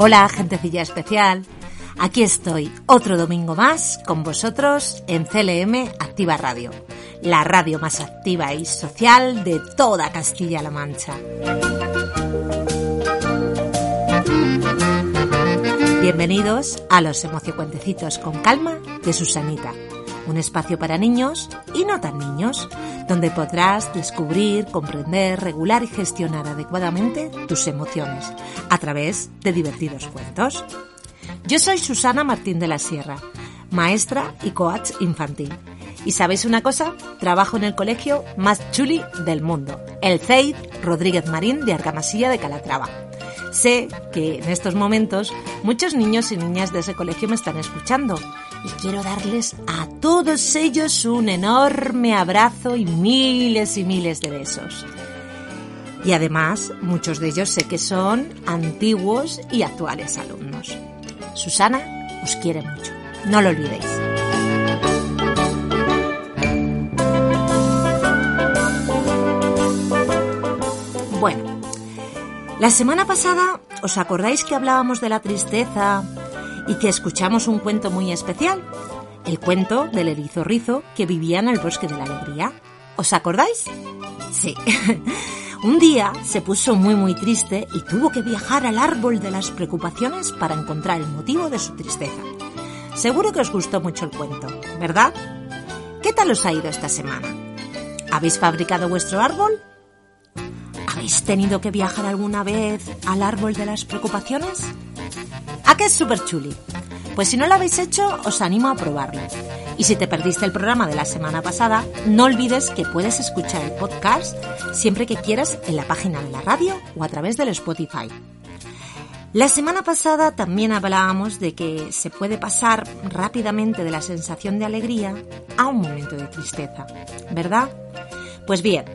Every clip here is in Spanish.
Hola, gentecilla especial. Aquí estoy, otro domingo más, con vosotros en CLM Activa Radio, la radio más activa y social de toda Castilla-La Mancha. Bienvenidos a los emociocuentecitos con calma de Susanita, un espacio para niños y no tan niños, donde podrás descubrir, comprender, regular y gestionar adecuadamente tus emociones a través de divertidos cuentos. Yo soy Susana Martín de la Sierra, maestra y coach infantil. Y sabéis una cosa, trabajo en el colegio más chuli del mundo, el CEID Rodríguez Marín de Argamasilla de Calatrava. Sé que en estos momentos muchos niños y niñas de ese colegio me están escuchando y quiero darles a todos ellos un enorme abrazo y miles y miles de besos. Y además, muchos de ellos sé que son antiguos y actuales alumnos. Susana os quiere mucho, no lo olvidéis. Bueno, la semana pasada, ¿os acordáis que hablábamos de la tristeza y que escuchamos un cuento muy especial? El cuento del erizo rizo que vivía en el bosque de la alegría. ¿Os acordáis? Sí. Un día se puso muy muy triste y tuvo que viajar al árbol de las preocupaciones para encontrar el motivo de su tristeza. Seguro que os gustó mucho el cuento, ¿verdad? ¿Qué tal os ha ido esta semana? ¿Habéis fabricado vuestro árbol? ¿Habéis tenido que viajar alguna vez al árbol de las preocupaciones? ¿A qué es súper chuli? Pues si no lo habéis hecho, os animo a probarlo. Y si te perdiste el programa de la semana pasada, no olvides que puedes escuchar el podcast siempre que quieras en la página de la radio o a través del Spotify. La semana pasada también hablábamos de que se puede pasar rápidamente de la sensación de alegría a un momento de tristeza, ¿verdad? Pues bien,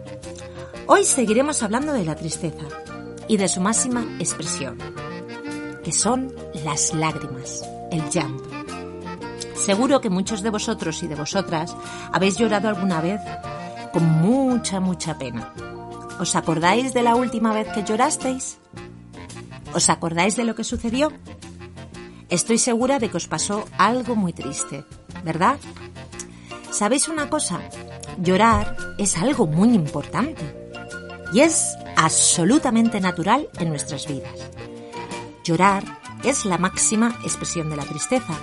hoy seguiremos hablando de la tristeza y de su máxima expresión, que son las lágrimas el llanto. Seguro que muchos de vosotros y de vosotras habéis llorado alguna vez con mucha, mucha pena. ¿Os acordáis de la última vez que llorasteis? ¿Os acordáis de lo que sucedió? Estoy segura de que os pasó algo muy triste, ¿verdad? ¿Sabéis una cosa? Llorar es algo muy importante y es absolutamente natural en nuestras vidas. Llorar es la máxima expresión de la tristeza.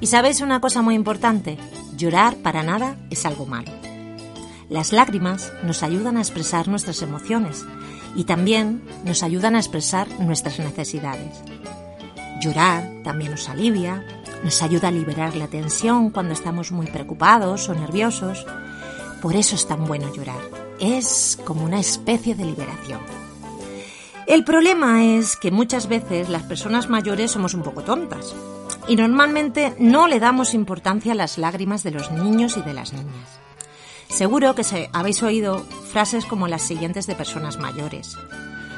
Y sabéis una cosa muy importante, llorar para nada es algo malo. Las lágrimas nos ayudan a expresar nuestras emociones y también nos ayudan a expresar nuestras necesidades. Llorar también nos alivia, nos ayuda a liberar la tensión cuando estamos muy preocupados o nerviosos. Por eso es tan bueno llorar. Es como una especie de liberación. El problema es que muchas veces las personas mayores somos un poco tontas y normalmente no le damos importancia a las lágrimas de los niños y de las niñas. Seguro que se, habéis oído frases como las siguientes de personas mayores.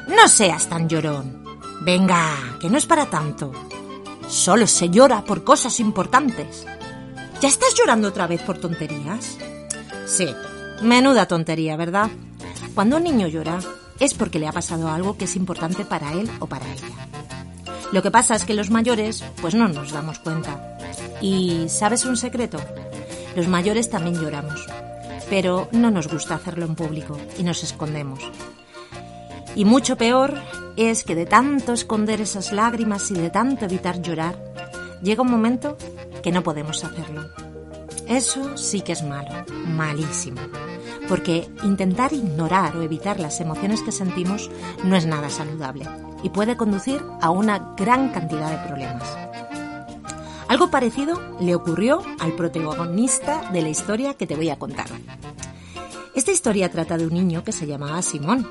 No seas tan llorón. Venga, que no es para tanto. Solo se llora por cosas importantes. ¿Ya estás llorando otra vez por tonterías? Sí, menuda tontería, ¿verdad? Cuando un niño llora, es porque le ha pasado algo que es importante para él o para ella. Lo que pasa es que los mayores, pues no nos damos cuenta. Y ¿sabes un secreto? Los mayores también lloramos, pero no nos gusta hacerlo en público y nos escondemos. Y mucho peor es que de tanto esconder esas lágrimas y de tanto evitar llorar, llega un momento que no podemos hacerlo. Eso sí que es malo, malísimo porque intentar ignorar o evitar las emociones que sentimos no es nada saludable y puede conducir a una gran cantidad de problemas. Algo parecido le ocurrió al protagonista de la historia que te voy a contar. Esta historia trata de un niño que se llamaba Simón,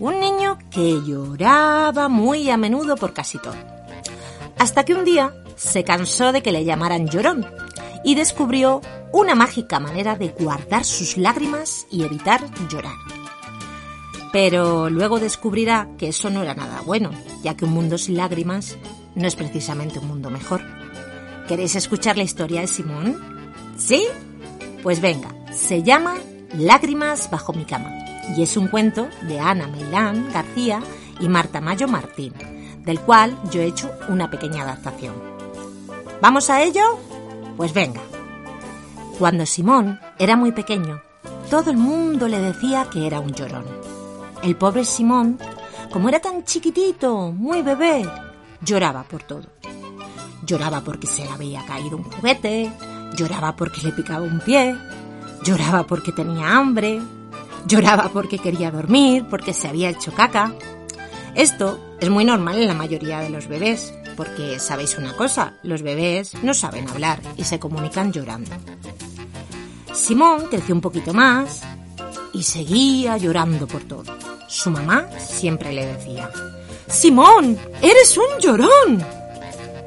un niño que lloraba muy a menudo por casi todo. Hasta que un día se cansó de que le llamaran llorón y descubrió una mágica manera de guardar sus lágrimas y evitar llorar. Pero luego descubrirá que eso no era nada bueno, ya que un mundo sin lágrimas no es precisamente un mundo mejor. ¿Queréis escuchar la historia de Simón? ¿Sí? Pues venga, se llama Lágrimas bajo mi cama y es un cuento de Ana Meilán García y Marta Mayo Martín, del cual yo he hecho una pequeña adaptación. ¿Vamos a ello? Pues venga. Cuando Simón era muy pequeño, todo el mundo le decía que era un llorón. El pobre Simón, como era tan chiquitito, muy bebé, lloraba por todo. Lloraba porque se le había caído un juguete, lloraba porque le picaba un pie, lloraba porque tenía hambre, lloraba porque quería dormir, porque se había hecho caca. Esto es muy normal en la mayoría de los bebés, porque sabéis una cosa, los bebés no saben hablar y se comunican llorando. Simón creció un poquito más y seguía llorando por todo. Su mamá siempre le decía, Simón, eres un llorón.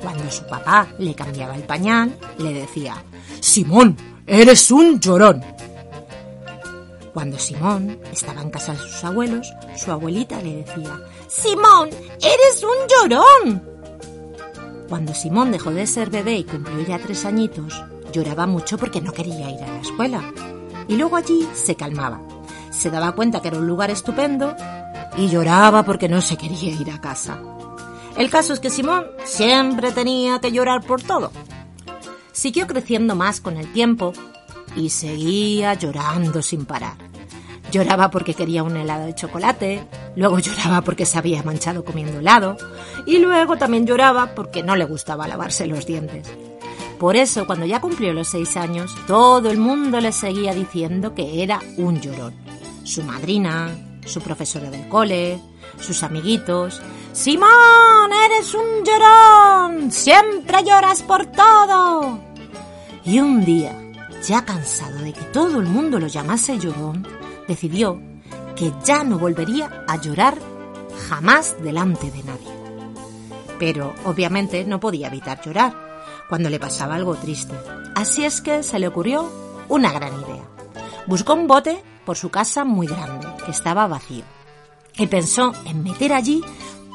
Cuando su papá le cambiaba el pañal, le decía, Simón, eres un llorón. Cuando Simón estaba en casa de sus abuelos, su abuelita le decía, Simón, eres un llorón. Cuando Simón dejó de ser bebé y cumplió ya tres añitos, lloraba mucho porque no quería ir a la escuela. Y luego allí se calmaba. Se daba cuenta que era un lugar estupendo y lloraba porque no se quería ir a casa. El caso es que Simón siempre tenía que llorar por todo. Siguió creciendo más con el tiempo y seguía llorando sin parar. Lloraba porque quería un helado de chocolate, luego lloraba porque se había manchado comiendo helado y luego también lloraba porque no le gustaba lavarse los dientes. Por eso, cuando ya cumplió los seis años, todo el mundo le seguía diciendo que era un llorón. Su madrina, su profesora del cole, sus amiguitos. Simón, eres un llorón, siempre lloras por todo. Y un día, ya cansado de que todo el mundo lo llamase llorón, decidió que ya no volvería a llorar jamás delante de nadie. Pero obviamente no podía evitar llorar cuando le pasaba algo triste. Así es que se le ocurrió una gran idea. Buscó un bote por su casa muy grande, que estaba vacío, y pensó en meter allí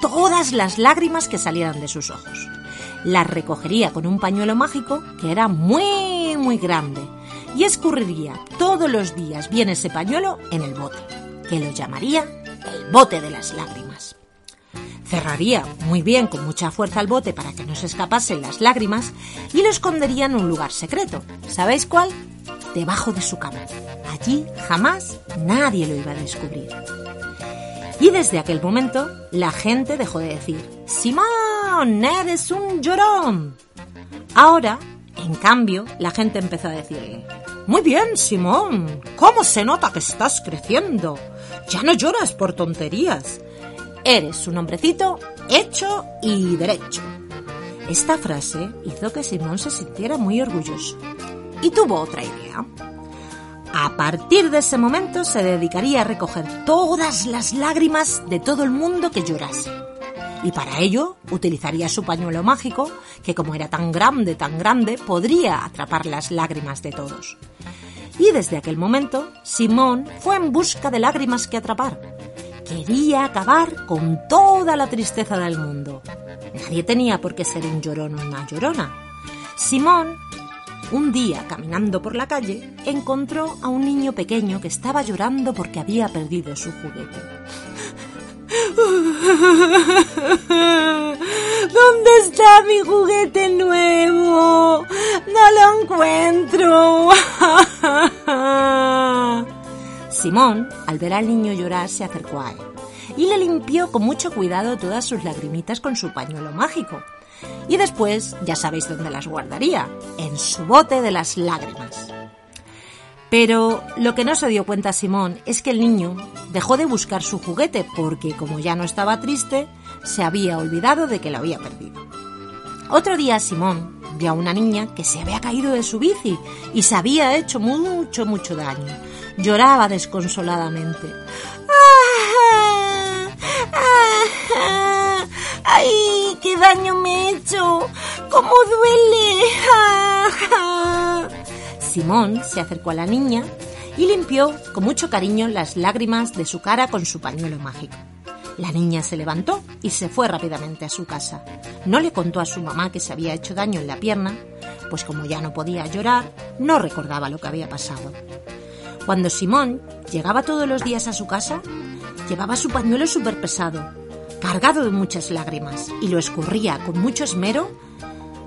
todas las lágrimas que salieran de sus ojos. Las recogería con un pañuelo mágico que era muy, muy grande y escurriría todos los días bien ese pañuelo en el bote, que lo llamaría el bote de las lágrimas. Cerraría muy bien con mucha fuerza el bote para que no se escapasen las lágrimas y lo escondería en un lugar secreto. ¿Sabéis cuál? Debajo de su cama. Allí jamás nadie lo iba a descubrir. Y desde aquel momento la gente dejó de decir, Simón, eres un llorón. Ahora en cambio, la gente empezó a decirle, Muy bien, Simón, ¿cómo se nota que estás creciendo? Ya no lloras por tonterías. Eres un hombrecito hecho y derecho. Esta frase hizo que Simón se sintiera muy orgulloso y tuvo otra idea. A partir de ese momento se dedicaría a recoger todas las lágrimas de todo el mundo que llorase y para ello utilizaría su pañuelo mágico, que como era tan grande, tan grande, podría atrapar las lágrimas de todos. Y desde aquel momento, Simón fue en busca de lágrimas que atrapar. Quería acabar con toda la tristeza del mundo. Nadie tenía por qué ser un llorón o una llorona. Simón, un día caminando por la calle, encontró a un niño pequeño que estaba llorando porque había perdido su juguete. ¿Dónde está mi juguete nuevo? No lo encuentro. Simón, al ver al niño llorar, se acercó a él y le limpió con mucho cuidado todas sus lagrimitas con su pañuelo mágico. Y después, ya sabéis dónde las guardaría, en su bote de las lágrimas. Pero lo que no se dio cuenta Simón es que el niño dejó de buscar su juguete porque como ya no estaba triste, se había olvidado de que lo había perdido. Otro día Simón vio a una niña que se había caído de su bici y se había hecho mucho, mucho daño. Lloraba desconsoladamente. ¡Ay, qué daño me he hecho! ¡Cómo duele! Simón se acercó a la niña y limpió con mucho cariño las lágrimas de su cara con su pañuelo mágico. La niña se levantó y se fue rápidamente a su casa. No le contó a su mamá que se había hecho daño en la pierna, pues como ya no podía llorar, no recordaba lo que había pasado. Cuando Simón llegaba todos los días a su casa, llevaba su pañuelo súper pesado. cargado de muchas lágrimas, y lo escurría con mucho esmero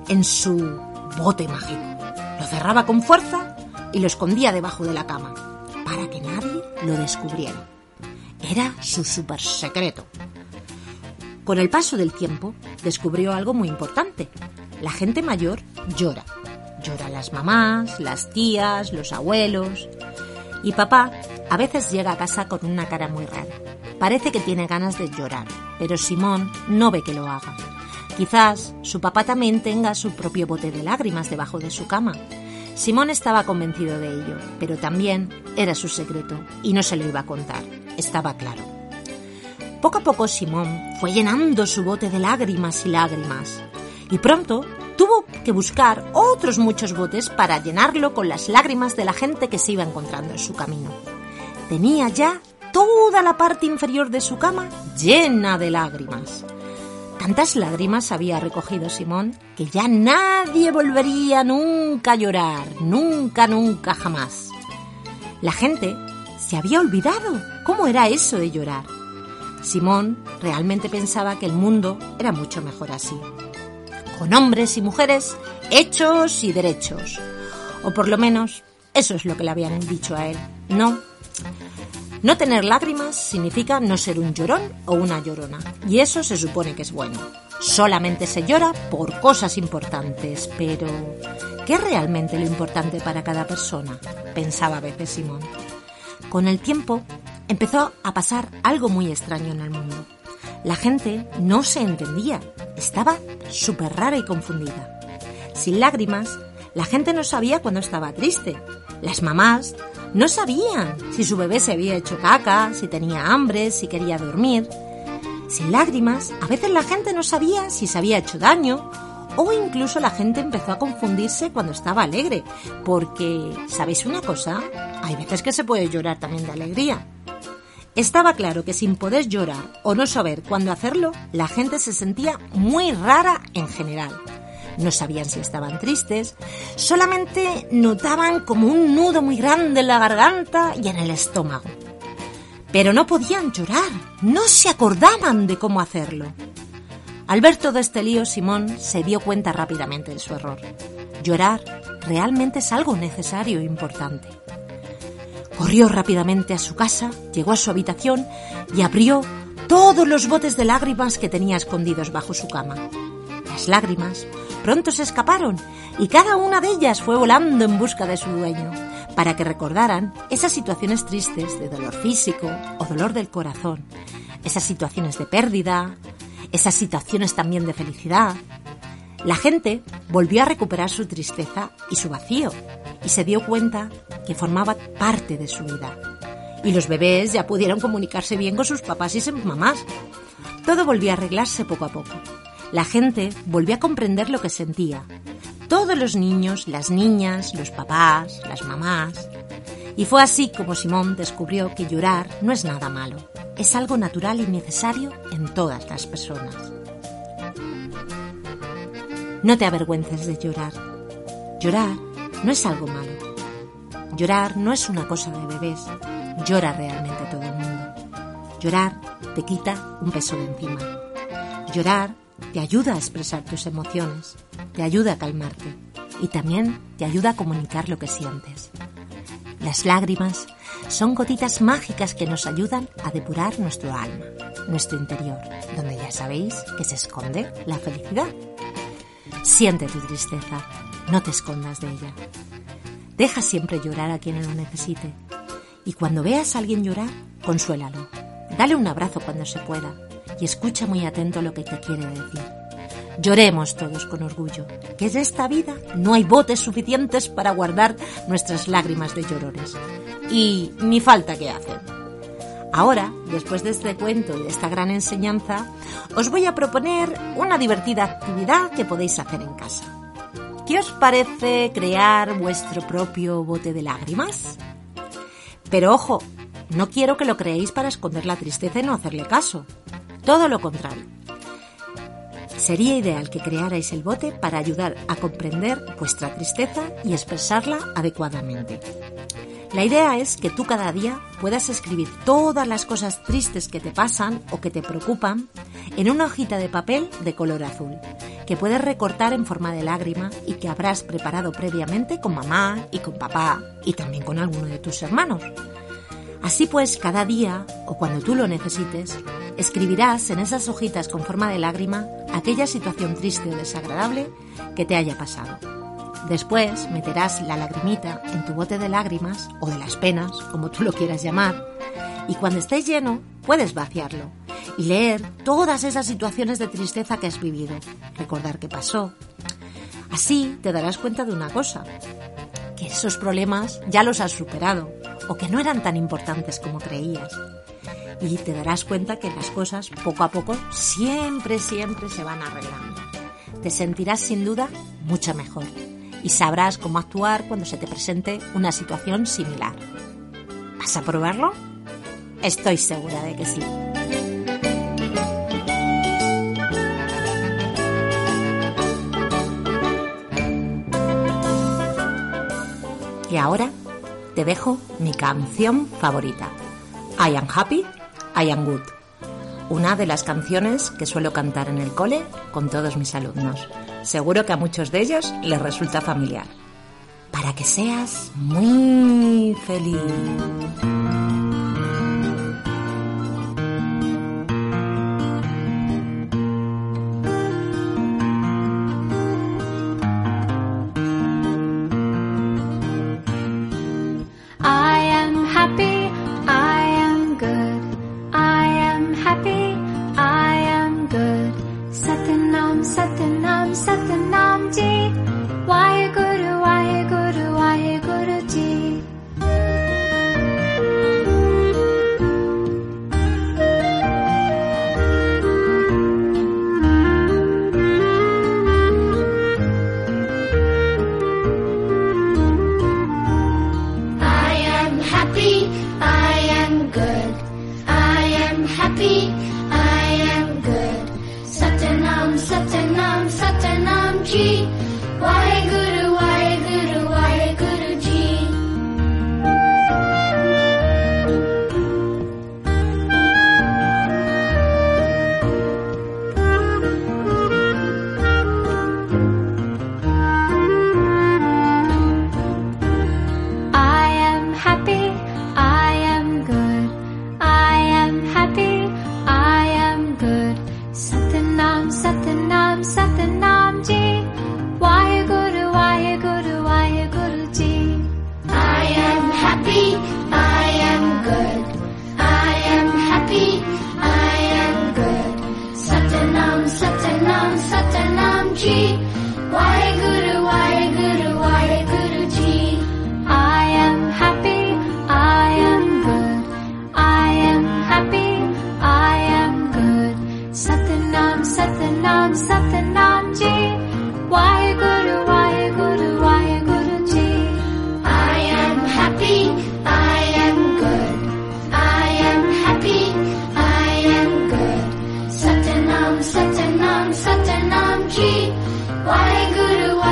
en su bote mágico. Cerraba con fuerza y lo escondía debajo de la cama, para que nadie lo descubriera. Era su super secreto. Con el paso del tiempo, descubrió algo muy importante. La gente mayor llora. Llora las mamás, las tías, los abuelos. Y papá a veces llega a casa con una cara muy rara. Parece que tiene ganas de llorar, pero Simón no ve que lo haga. Quizás su papá también tenga su propio bote de lágrimas debajo de su cama. Simón estaba convencido de ello, pero también era su secreto y no se lo iba a contar. Estaba claro. Poco a poco Simón fue llenando su bote de lágrimas y lágrimas. Y pronto tuvo que buscar otros muchos botes para llenarlo con las lágrimas de la gente que se iba encontrando en su camino. Tenía ya toda la parte inferior de su cama llena de lágrimas. Tantas lágrimas había recogido Simón que ya nadie volvería nunca a llorar, nunca, nunca, jamás. La gente se había olvidado cómo era eso de llorar. Simón realmente pensaba que el mundo era mucho mejor así, con hombres y mujeres hechos y derechos. O por lo menos eso es lo que le habían dicho a él. No, no tener lágrimas significa no ser un llorón o una llorona, y eso se supone que es bueno. Solamente se llora por cosas importantes, pero ¿qué es realmente lo importante para cada persona? pensaba a veces Simón. Con el tiempo empezó a pasar algo muy extraño en el mundo. La gente no se entendía, estaba súper rara y confundida. Sin lágrimas, la gente no sabía cuándo estaba triste. Las mamás no sabían si su bebé se había hecho caca, si tenía hambre, si quería dormir. Sin lágrimas, a veces la gente no sabía si se había hecho daño o incluso la gente empezó a confundirse cuando estaba alegre, porque, ¿sabéis una cosa? Hay veces que se puede llorar también de alegría. Estaba claro que sin poder llorar o no saber cuándo hacerlo, la gente se sentía muy rara en general no sabían si estaban tristes, solamente notaban como un nudo muy grande en la garganta y en el estómago. Pero no podían llorar, no se acordaban de cómo hacerlo. Al ver todo este lío, Simón se dio cuenta rápidamente de su error. Llorar realmente es algo necesario e importante. Corrió rápidamente a su casa, llegó a su habitación y abrió todos los botes de lágrimas que tenía escondidos bajo su cama. Las lágrimas pronto se escaparon y cada una de ellas fue volando en busca de su dueño, para que recordaran esas situaciones tristes de dolor físico o dolor del corazón, esas situaciones de pérdida, esas situaciones también de felicidad. La gente volvió a recuperar su tristeza y su vacío y se dio cuenta que formaba parte de su vida. Y los bebés ya pudieron comunicarse bien con sus papás y sus mamás. Todo volvió a arreglarse poco a poco la gente volvió a comprender lo que sentía. Todos los niños, las niñas, los papás, las mamás. Y fue así como Simón descubrió que llorar no es nada malo. Es algo natural y necesario en todas las personas. No te avergüences de llorar. Llorar no es algo malo. Llorar no es una cosa de bebés. Llora realmente todo el mundo. Llorar te quita un peso de encima. Llorar te ayuda a expresar tus emociones, te ayuda a calmarte y también te ayuda a comunicar lo que sientes. Las lágrimas son gotitas mágicas que nos ayudan a depurar nuestro alma, nuestro interior, donde ya sabéis que se esconde la felicidad. Siente tu tristeza, no te escondas de ella. Deja siempre llorar a quien lo necesite. Y cuando veas a alguien llorar, consuélalo. Dale un abrazo cuando se pueda y escucha muy atento lo que te quiere decir. Lloremos todos con orgullo, que de esta vida no hay botes suficientes para guardar nuestras lágrimas de llorones. Y ni falta que hacen. Ahora, después de este cuento y de esta gran enseñanza, os voy a proponer una divertida actividad que podéis hacer en casa. ¿Qué os parece crear vuestro propio bote de lágrimas? Pero ojo, no quiero que lo creéis para esconder la tristeza y no hacerle caso. Todo lo contrario. Sería ideal que crearais el bote para ayudar a comprender vuestra tristeza y expresarla adecuadamente. La idea es que tú cada día puedas escribir todas las cosas tristes que te pasan o que te preocupan en una hojita de papel de color azul, que puedes recortar en forma de lágrima y que habrás preparado previamente con mamá y con papá y también con alguno de tus hermanos. Así pues, cada día, o cuando tú lo necesites, escribirás en esas hojitas con forma de lágrima aquella situación triste o desagradable que te haya pasado. Después meterás la lagrimita en tu bote de lágrimas o de las penas, como tú lo quieras llamar, y cuando estés lleno puedes vaciarlo y leer todas esas situaciones de tristeza que has vivido, recordar qué pasó. Así te darás cuenta de una cosa, que esos problemas ya los has superado o que no eran tan importantes como creías. Y te darás cuenta que las cosas poco a poco siempre, siempre se van arreglando. Te sentirás sin duda mucho mejor y sabrás cómo actuar cuando se te presente una situación similar. ¿Vas a probarlo? Estoy segura de que sí. Y ahora te dejo mi canción favorita. I am happy, I am good. Una de las canciones que suelo cantar en el cole con todos mis alumnos. Seguro que a muchos de ellos les resulta familiar. Para que seas muy feliz. きワイグルワ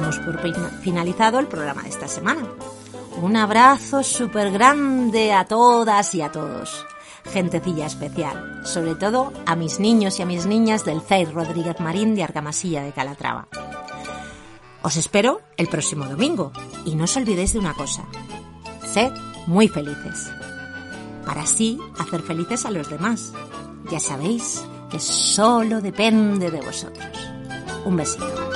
damos por finalizado el programa de esta semana. Un abrazo súper grande a todas y a todos. Gentecilla especial, sobre todo a mis niños y a mis niñas del CEIR Rodríguez Marín de Argamasilla de Calatrava. Os espero el próximo domingo y no os olvidéis de una cosa. Sed muy felices. Para así hacer felices a los demás. Ya sabéis que solo depende de vosotros. Un besito.